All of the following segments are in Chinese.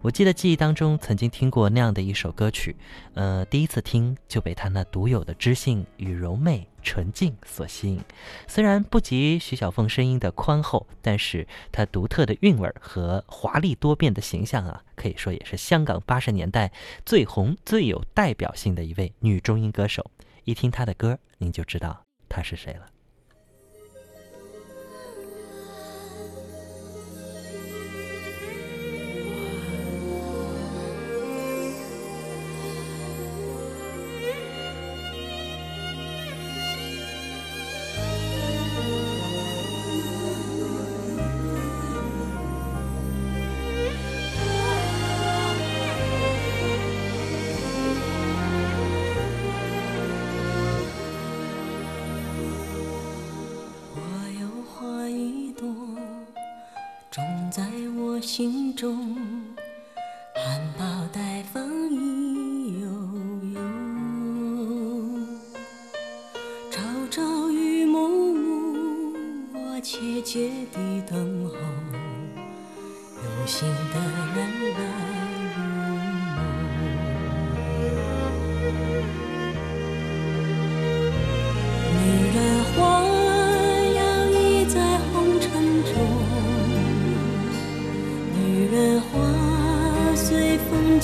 我记得记忆当中曾经听过那样的一首歌曲，呃，第一次听就被他那独有的知性与柔媚、纯净所吸引。虽然不及徐小凤声音的宽厚，但是她独特的韵味和华丽多变的形象啊，可以说也是香港八十年代最红、最有代表性的一位女中音歌手。一听她的歌，您就知道她是谁了。心中含苞待放意悠悠，朝朝与暮暮，我切切地等候，有心的人来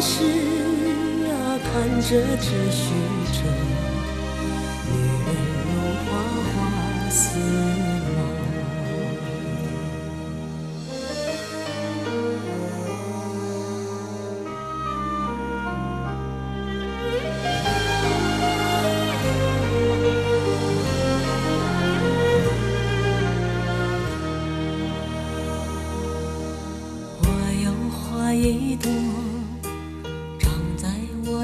是啊，盼着，只许着。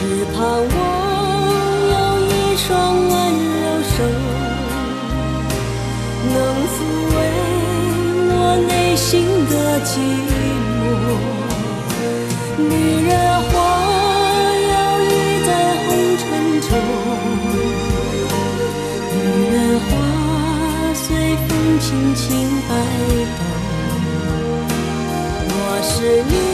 只盼望有一双温柔手，能抚慰我内心的寂寞。女人花摇曳在红尘中。女人花随风轻轻摆动。我是你。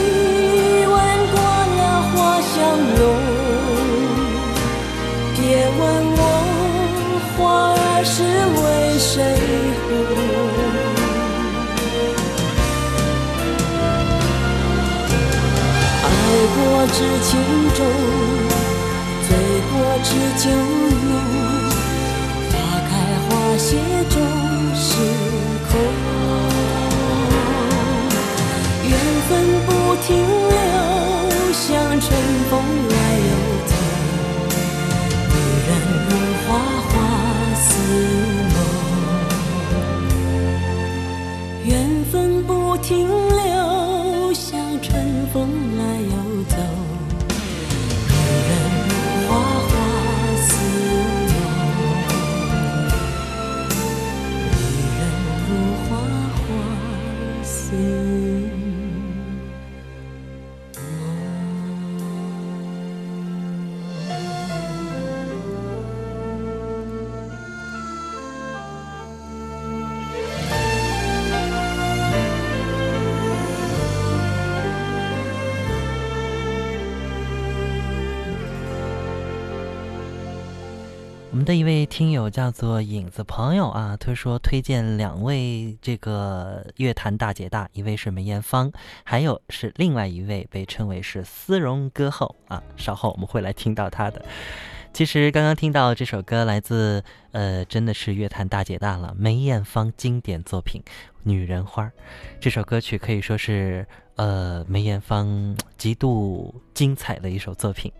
啊，看着这虚着。知情重，醉过知酒浓。花开花谢终是空，缘分不停留，像春风来情我们的一位听友叫做影子朋友啊，他说推荐两位这个乐坛大姐大，一位是梅艳芳，还有是另外一位被称为是丝绒歌后啊，稍后我们会来听到她的。其实刚刚听到这首歌来自呃，真的是乐坛大姐大了，梅艳芳经典作品《女人花》。这首歌曲可以说是呃梅艳芳极度精彩的一首作品。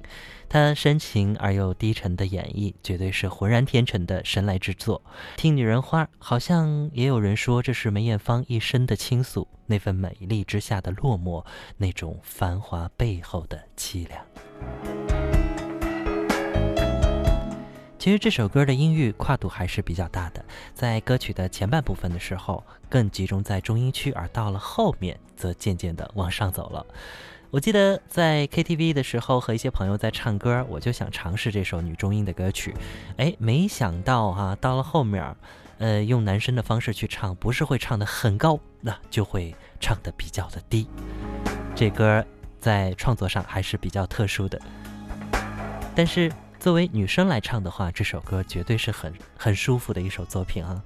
她深情而又低沉的演绎，绝对是浑然天成的神来之作。听《女人花》，好像也有人说这是梅艳芳一生的倾诉，那份美丽之下的落寞，那种繁华背后的凄凉。其实这首歌的音域跨度还是比较大的，在歌曲的前半部分的时候更集中在中音区，而到了后面则渐渐的往上走了。我记得在 KTV 的时候和一些朋友在唱歌，我就想尝试这首女中音的歌曲，哎，没想到哈，到了后面，呃，用男生的方式去唱，不是会唱的很高，那就会唱的比较的低。这歌在创作上还是比较特殊的，但是作为女生来唱的话，这首歌绝对是很很舒服的一首作品啊。